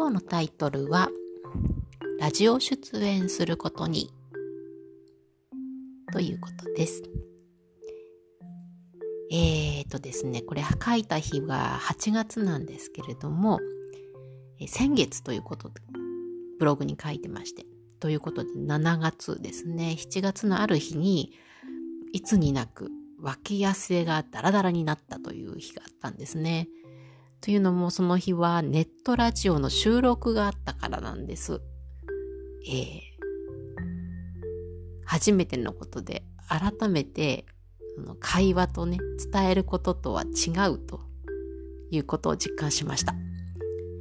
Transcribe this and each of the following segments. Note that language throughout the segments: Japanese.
今日のタイトルは、ラジオ出演することに、ということです。えーとですね、これ書いた日は8月なんですけれども、え先月ということで、ブログに書いてまして、ということで7月ですね、7月のある日に、いつになく脇汗がダラダラになったという日があったんですね。というのもその日はネットラジオの収録があったからなんです。えー、初めてのことで改めて会話とね、伝えることとは違うということを実感しました。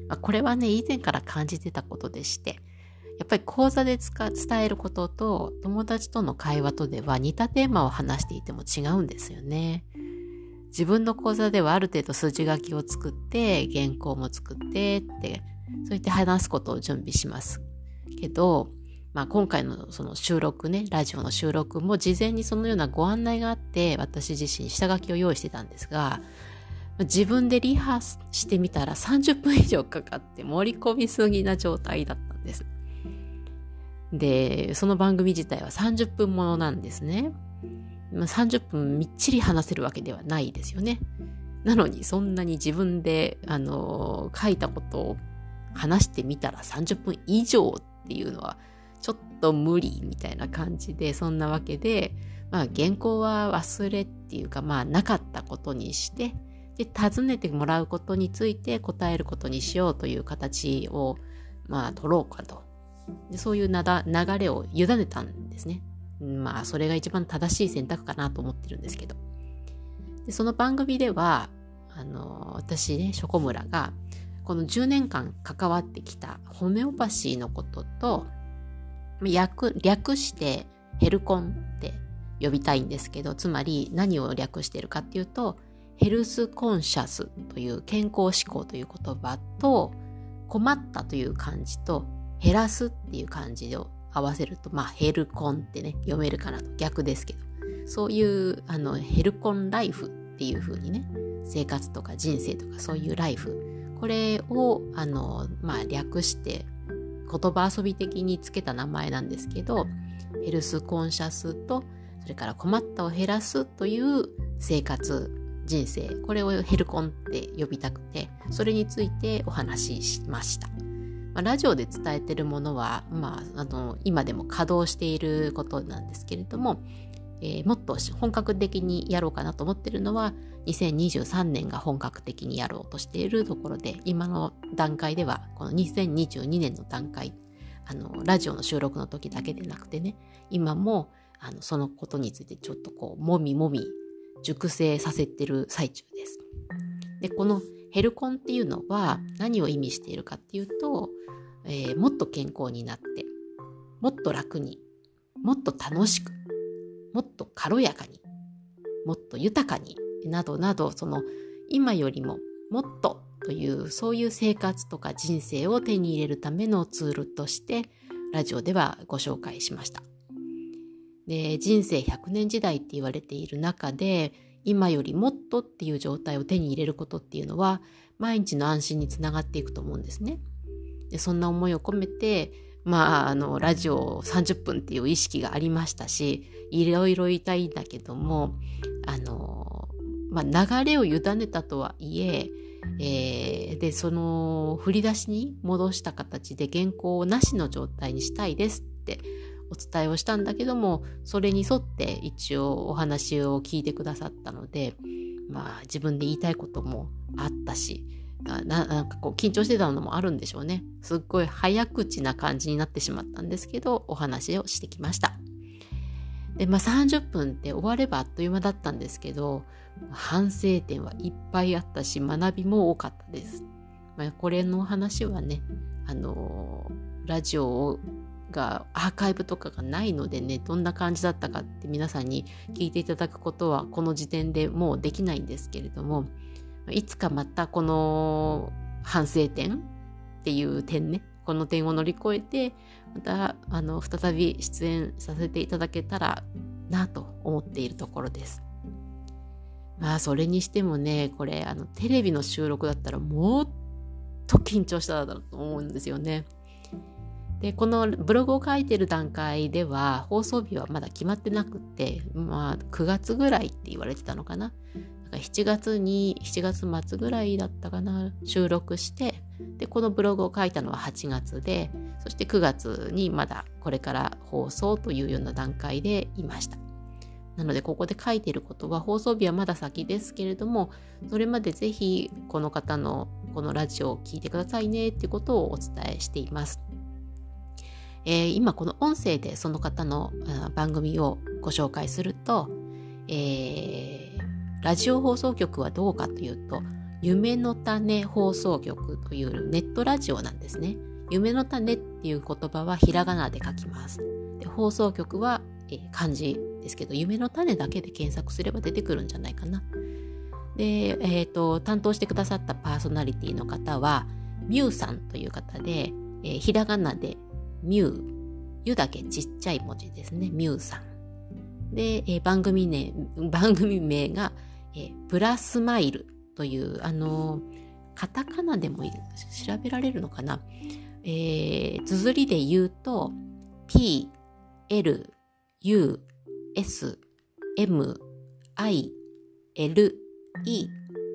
ま、これはね、以前から感じてたことでして、やっぱり講座で伝えることと友達との会話とでは似たテーマを話していても違うんですよね。自分の講座ではある程度筋書きを作って原稿も作ってってそう言って話すことを準備しますけど、まあ、今回のその収録ねラジオの収録も事前にそのようなご案内があって私自身下書きを用意してたんですが自分でリハしてみたら30分以上かかって盛り込みすぎな状態だったんです。で、その番組自体は30分ものなんですね。30分みっちり話せるわけではないですよね。なのにそんなに自分で、あの書いたことを話してみたら30分以上っていうのはちょっと無理みたいな感じで、そんなわけで、まあ原稿は忘れっていうか、まあなかったことにして、で、尋ねてもらうことについて答えることにしようという形を、まあ取ろうかとでそういう流れを委ねたんですね。まあ、それが一番正しい選択かなと思ってるんですけど。でその番組では、あの、私ね、ショコムラが、この10年間関わってきたホメオパシーのことと、略略してヘルコンって呼びたいんですけど、つまり何を略してるかっていうと、ヘルスコンシャスという健康志向という言葉と、困ったという漢字と減らすっていう感じを合わせると、まあ、ヘルコンってね、読めるかなと。逆ですけど、そういう、あの、ヘルコンライフっていう風にね、生活とか人生とかそういうライフ、これを、あの、まあ、略して、言葉遊び的につけた名前なんですけど、ヘルスコンシャスと、それから困ったを減らすという生活、人生、これをヘルコンって呼びたくて、それについてお話ししました。まあ、ラジオで伝えてるものは、まあ、あの今でも稼働していることなんですけれども、えー、もっと本格的にやろうかなと思ってるのは2023年が本格的にやろうとしているところで今の段階ではこの2022年の段階あのラジオの収録の時だけでなくてね今もあのそのことについてちょっとこうもみもみ熟成させてる最中です。でこのヘルコンっていうのは何を意味しているかっていうと、えー、もっと健康になって、もっと楽に、もっと楽しく、もっと軽やかに、もっと豊かに、などなど、その今よりももっとというそういう生活とか人生を手に入れるためのツールとしてラジオではご紹介しました。で人生100年時代って言われている中で今よりもっとっていう状態を手に入れることっていうのは毎日の安心につながっていくと思うんですね。でそんな思いを込めてまああのラジオ30分っていう意識がありましたしいろいろ言いたいんだけどもあの、まあ、流れを委ねたとはいええー、でその振り出しに戻した形で原稿をなしの状態にしたいですってお伝えをしたんだけども、それに沿って一応お話を聞いてくださったので、まあ自分で言いたいこともあったし、なんかこう緊張してたのもあるんでしょうね。すっごい早口な感じになってしまったんですけど、お話をしてきました。で、まあ30分って終わればあっという間だったんですけど、反省点はいっぱいあったし、学びも多かったです。まあ、これの話はね、あのラジオをがアーカイブとかがないのでねどんな感じだったかって皆さんに聞いていただくことはこの時点でもうできないんですけれどもいつかまたこの反省点っていう点ねこの点を乗り越えてまたあの再び出演させていただけたらなと思っているところです。まあそれにしてもねこれあのテレビの収録だったらもっと緊張しただろうと思うんですよね。で、このブログを書いてる段階では、放送日はまだ決まってなくて、まあ、9月ぐらいって言われてたのかな。か7月に、7月末ぐらいだったかな、収録して、で、このブログを書いたのは8月で、そして9月にまだこれから放送というような段階でいました。なので、ここで書いていることは、放送日はまだ先ですけれども、それまでぜひこの方のこのラジオを聴いてくださいねっていうことをお伝えしています。えー、今この音声でその方の番組をご紹介すると、えー、ラジオ放送局はどうかというと、夢の種放送局というネットラジオなんですね。夢の種っていう言葉はひらがなで書きます。で放送局は、えー、漢字ですけど、夢の種だけで検索すれば出てくるんじゃないかな。で、えっ、ー、と、担当してくださったパーソナリティの方は、ミュウさんという方で、えー、ひらがなでミュウ、ゆだけちっちゃい文字ですね、ミュウさん。で、え、番組名、番組名が、え、プラスマイルという、あの、カタカナでも調べられるのかな。えー、綴りで言うと、P, L, U, S, M, I, L, E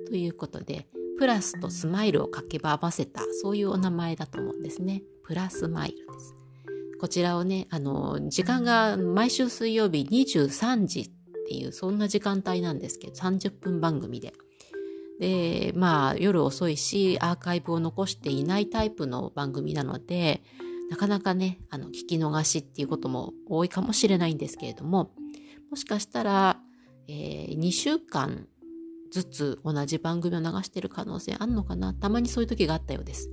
ということで、プラスとスマイルを掛けば合わせた、そういうお名前だと思うんですね。プラスマイルです。こちらをね、あの、時間が毎週水曜日23時っていう、そんな時間帯なんですけど、30分番組で。で、まあ、夜遅いし、アーカイブを残していないタイプの番組なので、なかなかね、あの、聞き逃しっていうことも多いかもしれないんですけれども、もしかしたら、えー、2週間ずつ同じ番組を流してる可能性あるのかなたまにそういう時があったようです。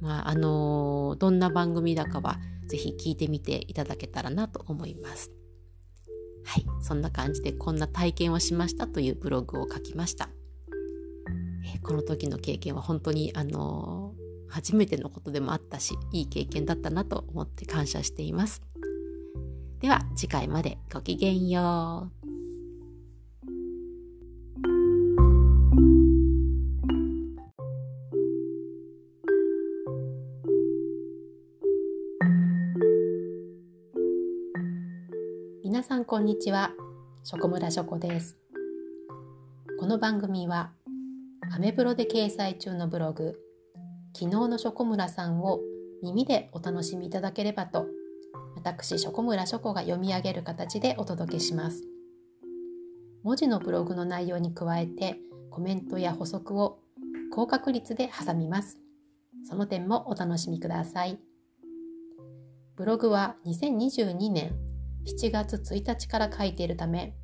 まあ、あのどんな番組だかはぜひ聞いてみていただけたらなと思います。はい、そんな感じでこんな体験をしましたというブログを書きました。えこの時の経験は本当にあの初めてのことでもあったし、いい経験だったなと思って感謝しています。では次回までごきげんよう。こんにちは。ショコムラショコです。この番組はアメブロで掲載中のブログ昨日のショコムラさんを耳でお楽しみいただければと私ショコムラショコが読み上げる形でお届けします。文字のブログの内容に加えてコメントや補足を高確率で挟みます。その点もお楽しみください。ブログは2022年7月1日から書いているため、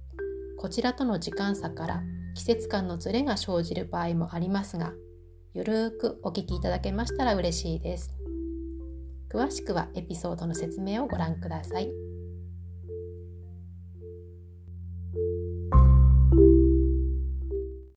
こちらとの時間差から季節感のズレが生じる場合もありますが、ゆるーくお聞きいただけましたら嬉しいです。詳しくはエピソードの説明をご覧ください。